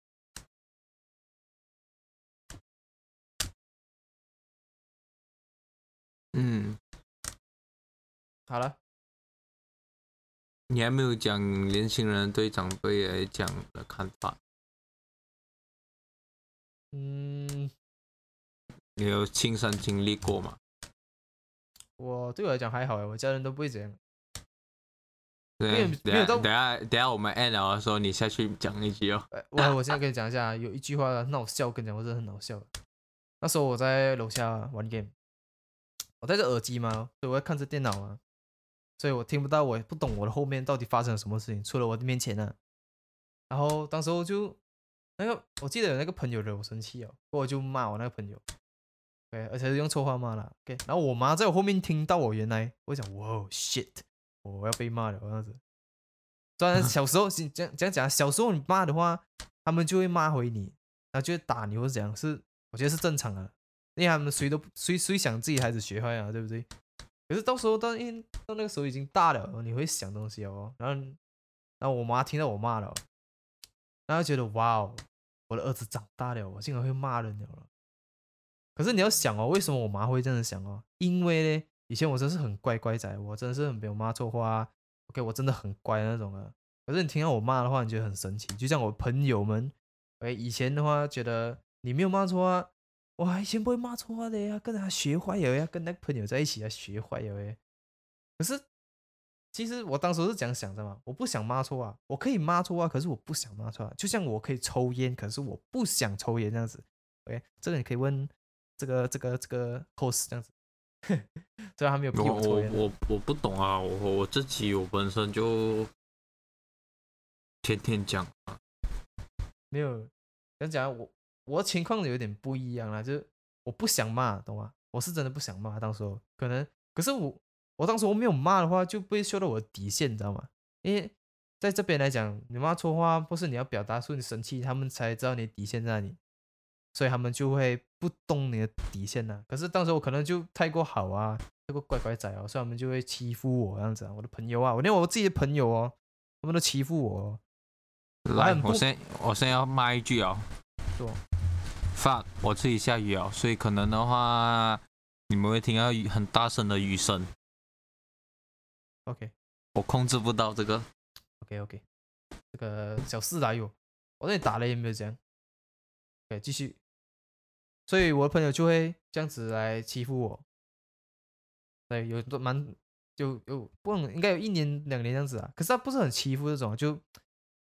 嗯，好了，你还没有讲年轻人对长辈来讲的看法，嗯，你有亲身经历过吗？我对我来讲还好哎，我家人都不会这样。对，没有等下等下我们 end 了的时候，你下去讲一句哦。呃我我现在跟你讲一下，有一句话很好笑，跟你讲，我真的很好笑。那时候我在楼下玩 game，我戴着耳机嘛，所以我要看着电脑啊，所以我听不到，我也不懂我的后面到底发生了什么事情，除了我的面前呢。然后当时候就那个，我记得有那个朋友惹我生气哦，我就骂我那个朋友，对，而且是用错话骂了，OK。然后我妈在我后面听到我原来，我想，哇哦 shit，我要被骂了这样子。虽然小时候是这样这样讲，小时候你骂的话，他们就会骂回你，然后就会打你或者怎样，是我觉得是正常的，因为他们谁都谁谁想自己孩子学坏啊，对不对？可是到时候到因为到那个时候已经大了，你会想东西哦，然后然后我妈听到我骂了，然后觉得哇哦，我的儿子长大了，我竟然会骂人了。可是你要想哦，为什么我妈会这样想哦？因为呢，以前我真是很乖乖仔，我真的是很没有骂错话、啊、，OK，我真的很乖的那种啊。可是你听到我骂的话，你觉得很神奇，就像我朋友们，哎，以前的话觉得你没有骂错话，哇，以前不会骂错话的呀，跟他学坏了呀，跟那个朋友在一起啊学坏了哎。可是其实我当时是这样想的嘛，我不想骂错话，我可以骂错话，可是我不想骂错话，就像我可以抽烟，可是我不想抽烟这样子。OK，这个你可以问这个这个这个 host 这样子，虽然他没有逼我我我抽烟我。我我不懂啊，我我自己我本身就天天讲啊，没有，讲讲我我的情况有点不一样啦，就是我不想骂，懂吗？我是真的不想骂，当时候可能，可是我我当时我没有骂的话，就不会修到我的底线，你知道吗？因为在这边来讲，你骂错话，或是你要表达出你生气，他们才知道你的底线在哪里，所以他们就会不动你的底线呐、可是当时我可能就太过好啊，太过乖乖仔哦，所以他们就会欺负我这样子啊。我的朋友啊，我连我自己的朋友哦，他们都欺负我、哦。来我先我先要骂一句哦，fuck，我这里下雨哦，所以可能的话，你们会听到雨很大声的雨声，OK。我控制不到这个。OK OK，这个小事来有，我这里打了也没有这样。OK，继续。所以我的朋友就会这样子来欺负我。对，有蛮就有不能应该有一年两年这样子啊。可是他不是很欺负这种，就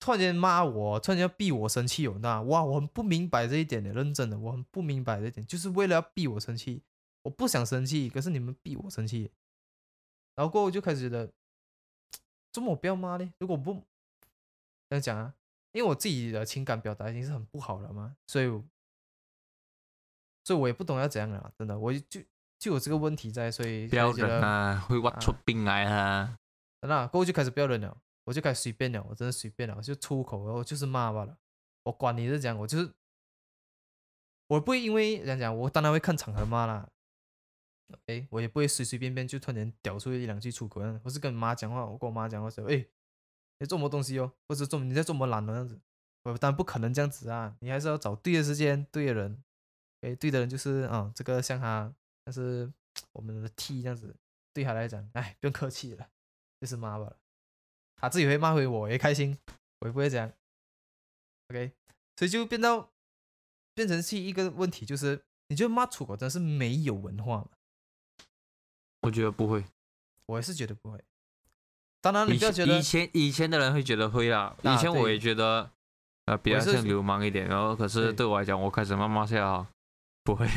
突然间骂我，突然间要逼我生气，有那哇，我很不明白这一点的，认真的，我很不明白这一点，就是为了要逼我生气，我不想生气，可是你们逼我生气，然后过后就开始觉得，怎么我不要骂呢？如果不这样讲啊，因为我自己的情感表达已经是很不好了嘛，所以所以我也不懂要怎样了，真的，我就就有这个问题在，所以不要忍啊，会挖出啊病来啊。那过后就开始不要忍了，我就开始随便了，我真的随便了，我就出口，然后就是骂罢了。我管你是讲，我就是我不会因为讲讲，我当然会看场合骂啦。哎，我也不会随随便便就突然屌出一两句出口。我是跟妈讲话，我跟我妈讲话说，哎，你做么东西哦，或者做你在做么懒的样子。我当然不可能这样子啊，你还是要找对的时间、对的人。哎，对的人就是啊，这个像他，但是我们的 T 这样子，对他来讲，哎，不用客气了。就是骂吧，他自己会骂回我，也开心，我也不会这样。OK，所以就变到变成是一个问题，就是你觉得骂出口真的是没有文化吗？我觉得不会，我也是觉得不会。当然，你以不要觉得前以前以前的人会觉得会啦，啊以前我也觉得呃比较像流氓一点，然后可是对对我来讲，我开始慢慢下啊，不会，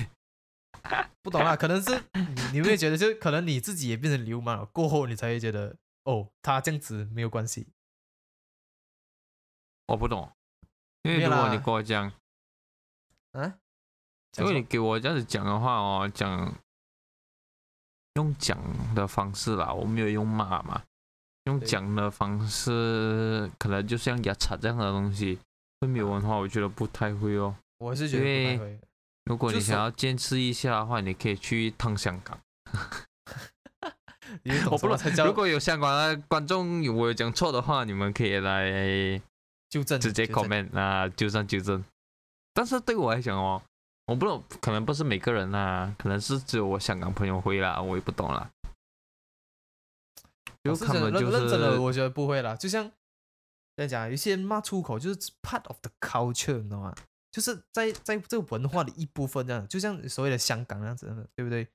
不懂啦，可能是你你会觉得，就可能你自己也变成流氓了，过后你才会觉得，哦，他这样子没有关系。我不懂，因为如果你啦跟我讲，啊？因讲什么为你给我这样子讲的话哦，讲用讲的方式啦，我没有用骂嘛，用讲的方式，可能就像牙擦这样的东西，会没有文化，我觉得不太会哦。我是觉得不太会。如果你想要坚持一下的话，你可以去一趟香港。我不懂，什么才叫如果有香港的观众我有讲错的话，你们可以来纠正？直接 comment 啊，纠正纠正。但是对我来讲哦，我不懂，可能不是每个人啦，可能是只有我香港朋友会啦，我也不懂啦。就我是觉得他们就认认真的，我觉得不会啦。就像在讲，有些人骂出口就是 part of the culture，你知道吗？就是在在这个文化的一部分这样，就像所谓的香港那样子，对不对？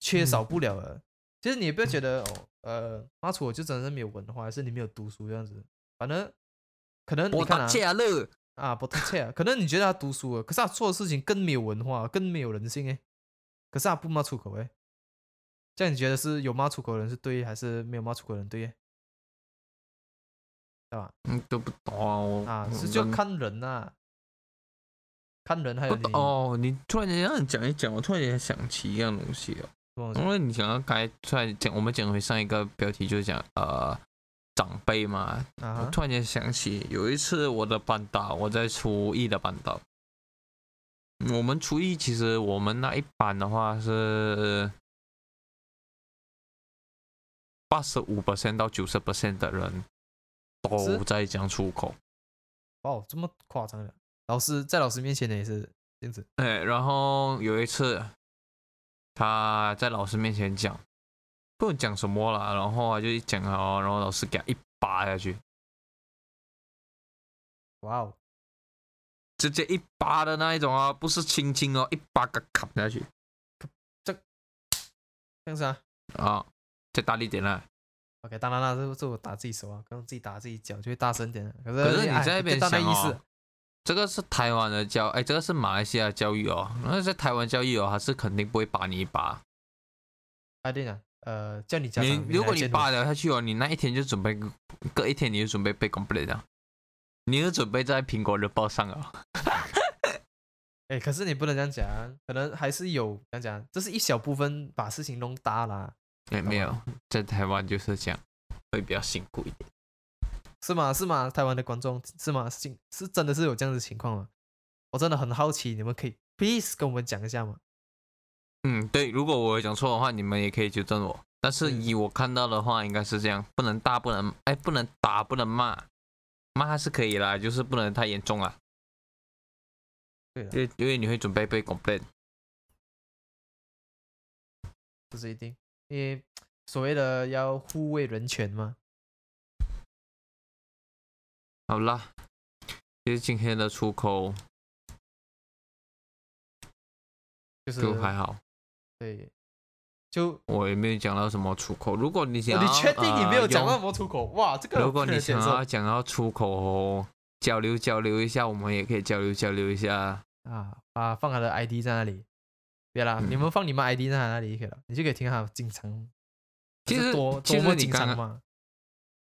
缺少不了的。其实你不要觉得哦，呃，骂出口就真的是没有文化，还是你没有读书这样子。反正可能你我看啊不太切啊，可能你觉得他读书了，可是他做的事情更没有文化，更没有人性诶。可是他不骂出口哎。这样你觉得是有骂出口的人是对，还是没有骂出口的人对耶？对吧？嗯，都不懂啊，我啊，是就看人呐、看人还有你哦。你突然间这样讲一讲，我突然间想起一样东西哦。因为你想要刚才突然讲，我们讲回上一个标题，就是讲呃长辈嘛。我突然间想起有一次我的班导，我在初一的班导，我们初一其实我们那一班的话是八十五到九十的人都在讲出口。哦，这么夸张的，老师在老师面前呢也是这样子哎，然后有一次他在老师面前讲，不懂讲什么了，然后他就一讲哦，然后老师给他一巴下去，哇哦，直接一巴的那一种啊，不是轻轻哦，一巴给砍下去这这样子啊。啊，再大力点啦。OK，当然了，这这我打自己手啊，刚自己打自己脚就会大声点了。可是可是你哎在那边那想意思哦，这个是台湾的教，哎，这个是马来西亚教育哦。那在台湾教育哦，他是肯定不会把你一把。啊对啊，呃，叫你家你如果你扒了下去哦，你那一天就准备隔一天你就准备被 complete 了，你就准备在苹果日报上了。哎，可是你不能这样讲，可能还是有这样讲，这是一小部分把事情弄大啦，哎没有，在台湾就是这样，会比较辛苦一点。是吗？是吗？台湾的观众是吗？是是真的是有这样的情况吗？我真的很好奇，你们可以 please 跟我们讲一下吗？嗯，对，如果我有讲错的话，你们也可以纠正我。但是嗯以我看到的话，应该是这样，不能大，不能哎，不能打，不能骂，骂是可以啦，就是不能太严重了，对了因，为因为你会准备被 complain。这是一定，因为所谓的要护卫人权嘛。好啦，其实今天的出口就是就还好，对，就我也没有讲到什么出口。如果你想哦要，你确定你没有讲到什么出口？哇，这个如果你想要讲到出口交流交流一下，我们也可以交流交流一下。啊，把放他的 ID 在那里，别啦，嗯你们放你们 ID 在那里就可以了，你就可以听他经常，其实多其多么经实你刚刚常嘛。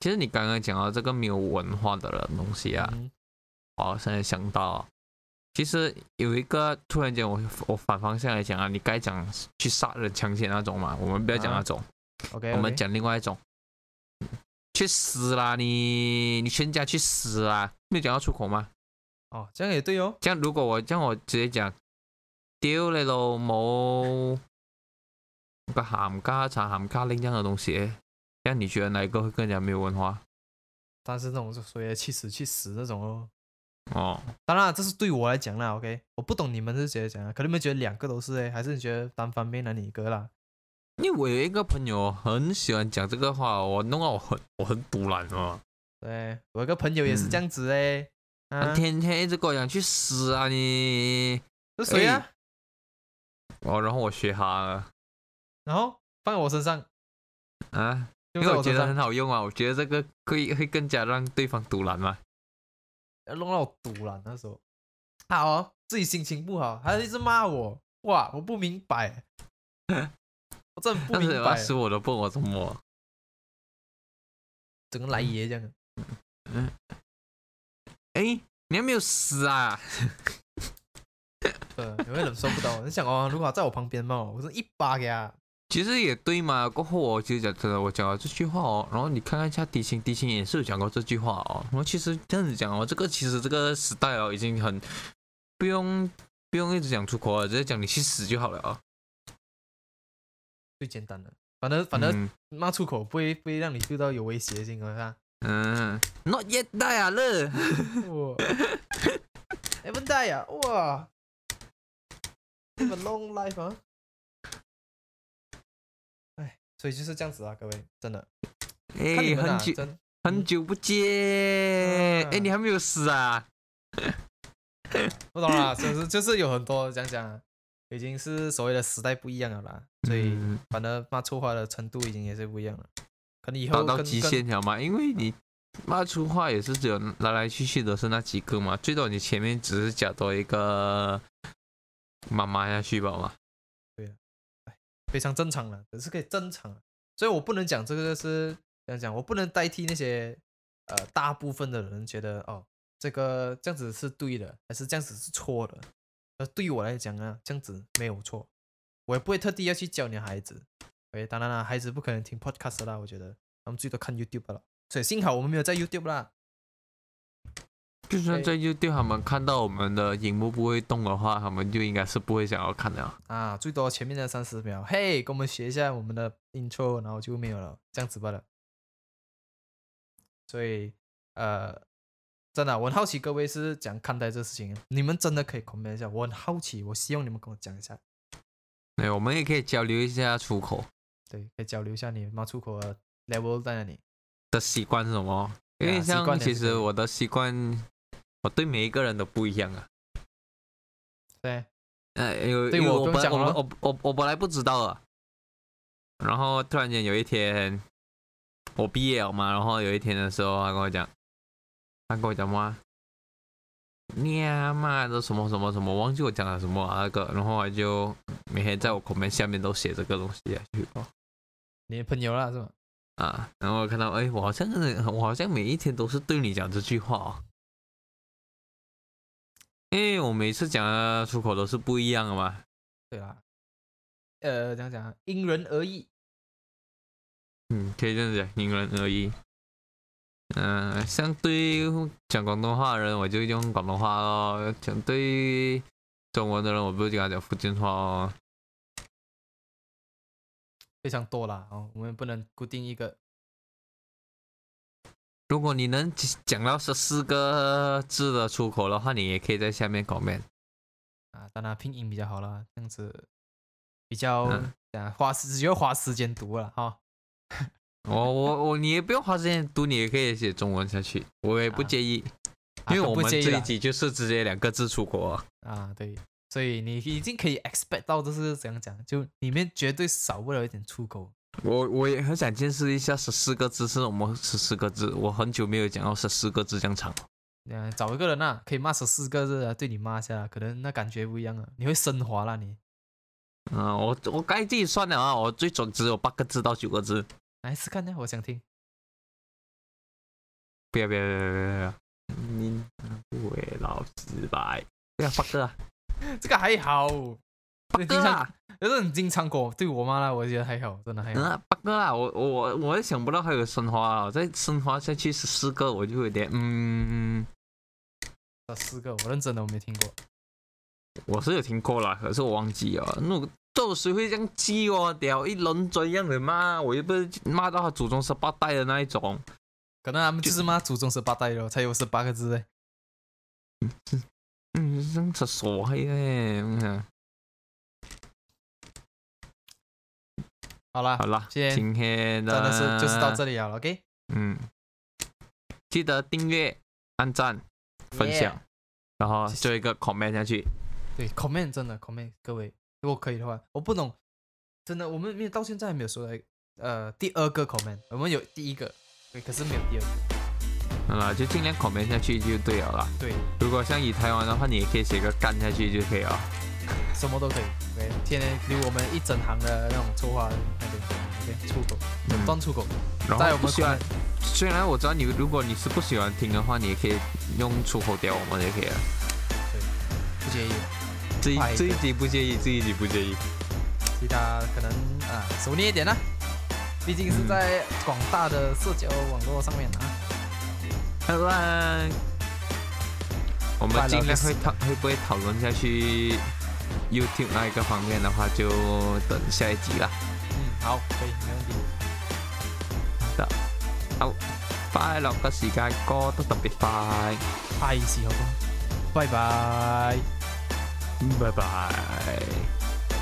其实你刚刚讲到这个没有文化的人东西啊，嗯。我现在想到其实有一个突然间我我反方向来讲啊，你该讲去杀人抢劫那种嘛，我们不要讲那种，OK，我们讲另外一种，去死啦你，你全家去死啦，没有讲到出口吗？哦，这样也对哦。这样如果我这样我直接讲，屌你老母个鹹家茶、鹹家拎這樣的東西，這樣你觉得哪一个会更加没有文化？但是那種就所謂的去死去死那种哦。哦，当然，这是对我来讲啦，OK，我不懂你们是覺得怎樣，可能你们觉得两个都是誒，還是你觉得单方面的你一個啦？因为我有一个朋友很喜欢讲这个话，我弄到我很我很堵然哦，对，我有个朋友也是这样子誒，他啊，天天一直跟我讲去死啊你，是谁啊？哦，然后我学他了然后放在我身上，啊，因为我身為我覺得很，好用啊，我觉得這個會會更加让对方堵然嘛。要弄到我堵了那时候。好哦，自己心情不好，还一直骂我，哇，我不明白，我真的不明白，是我都不懂我怎麼。整個來爺這樣。哎，你还没有死啊？呃，你会忍受不到。你想哦，如果他在我旁边嘛，我是一巴给他。其实也对嘛。过后我就讲真的，我讲了这句话哦，然后你看看一下迪青，迪青也是有講過這句话哦。然后其实这样子讲哦，这个其实这个时代哦，已经很不用不用一直讲出口了，直接讲你去死就好了啊、最简单的，反正反正骂出口不會不会让你 feel 到有威胁性啊，是吧？嗯，not yet die 啊了。哇，haven't die 啊，哇，have a long life 啊。哎，所以就是这样子啊，各位，真的，看你哎，們啊，很久，很久不见，哎，嗯你还没有死啊？不懂啦，就是就是有很多講講啊，已经是所谓的时代不一样了啦，所以嗯反正骂粗话的程度已经也是不一样了，可能以后到到極跟跟限了嘛，因为你骂粗话也是只有来来去去都是那几个嘛，最多你前面只是加多一个妈妈下去吧嘛。非常正常了，只是可以正常，所以我不能讲这个是怎样讲，我不能代替那些呃大部分的人觉得哦，这个这样子是对的，还是这样子是错的。而对于我来讲呢，这样子没有错，我也不会特地要去教你孩子。OK，當然了，孩子不可能听 podcast 啦，我觉得他们最多看 YouTube 了，所以幸好我们没有在 YouTube 啦。就算在 YouTube 他们看到我们的荧幕不会动的话，他们就应该是不会想要看的。啊，最多前面的三十秒，嘿，跟我们学一下我们的 intro，然后就没有了，这样子罢了。所以，呃，真的，我很好奇各位是怎样看待这事情，你们真的可以 comment 一下，我很好奇，我希望你们跟我讲一下，对，我们也可以交流一下出口对，可以交流一下你罵出口的 level 在哪里。的习惯是什么。因對啊為像其是可以實我的習慣，我对每一个人都不一样啊。对，呃，有对我我本我我我我本来不知道啊，然后突然间有一天我毕业了嘛，然后有一天的时候，他跟我讲，他跟我讲嘛，你啊妈的什么什么什么，忘记我讲了什么啊那个，然后我就每天在我 comment 下面都写这个东西啊，去哦你的朋友了，是吗？啊，然后我看到，哎，我好像我好像每一天都是对你讲这句话哦，因为我每次讲的出口都是不一样的嘛。对啦，呃，怎樣講啊，因人而异。嗯，可以这样讲，因人而异。嗯、相對講廣東話的人，我就用广东话咯；相對中文的人，我不就跟他讲福建话哦。非常多啦，哦，我们不能固定一個。如果你能讲到十四个字的出口的话，你也可以在下面 comment。啊，当然拼音比较好啦，这样子比较嗯啊花时只要花时间读了哈。我我我，你也不用花时间读，你也可以写中文下去，我也不啊介意，啊因为我們都不介意啦這一集就是直接两个字出口啊。啊，对，所以你已经可以 expect 到，就是怎样讲，就里面绝对少不了一点出口。我我也很想见识一下十四个字是什麼十四个字，我很久没有讲到十四个字這樣長。嗯、找一个人啊，可以骂十四个字啊，对你骂一下，可能那感觉不一样啊，你会升华啦你。嗯，我我该自己算了啊，我最准只有八个字到九个字。来试看呢，我想听。不要不要不要不要不要！你為老失敗，对啊，fuck 啊这个还好经常啊，有是很经常过对我妈啦，我觉得还好，真的还好。嗯啊，fuck 啊，我我我也想不到还有升华啊，再升华下去十四个，我就有点嗯，十四个我认真的我没听过。我是有听过啦，可是我忘记了，那个都有谁会这样记哦？屌，一轮嘴一样的骂，我又不是骂到他祖宗十八代的那一种。可能他们就是骂祖宗十八代了，才有十八个字哎。嗯，真是傻耶！嗯好啦，好啦，今天今天的真的是就是到这里了，OK？嗯，记得订阅、按赞、分享然后做一个 comment 下去。对，comment 真的 comment，各位，如果可以的话，我不懂，真的，我们没有到现在还没有收到呃第二个 comment，我们有第一个，对，可是没有第二个，好啦，就尽量 comment 下去就对了啦。对，如果像以台湾的话，你也可以写个干下去就可以了。什么都可以，OK，天天留我们一整行的那种粗话那边，OK，出口，嗯。断出口，然在我不喜欢虽然我知道你，如果你是不喜欢听的话，你也可以用出口掉我们也可以了。不介意，这一这一集不介意，这一集不介意。其他可能啊熟练一点啦，毕竟是在广大的社交网络上面啊，好啦，我们快乐尽量个死会讨会不会讨论下去 YouTube 那一个方面的话，就等下一集啦。嗯，好，可以，没问题，好快樂嘅時間過得特別快，拍事好不好？拜拜，拜拜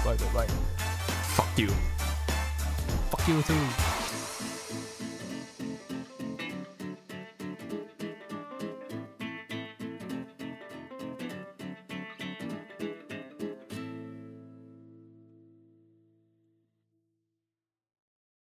拜拜拜，fuck you。，fuck you too。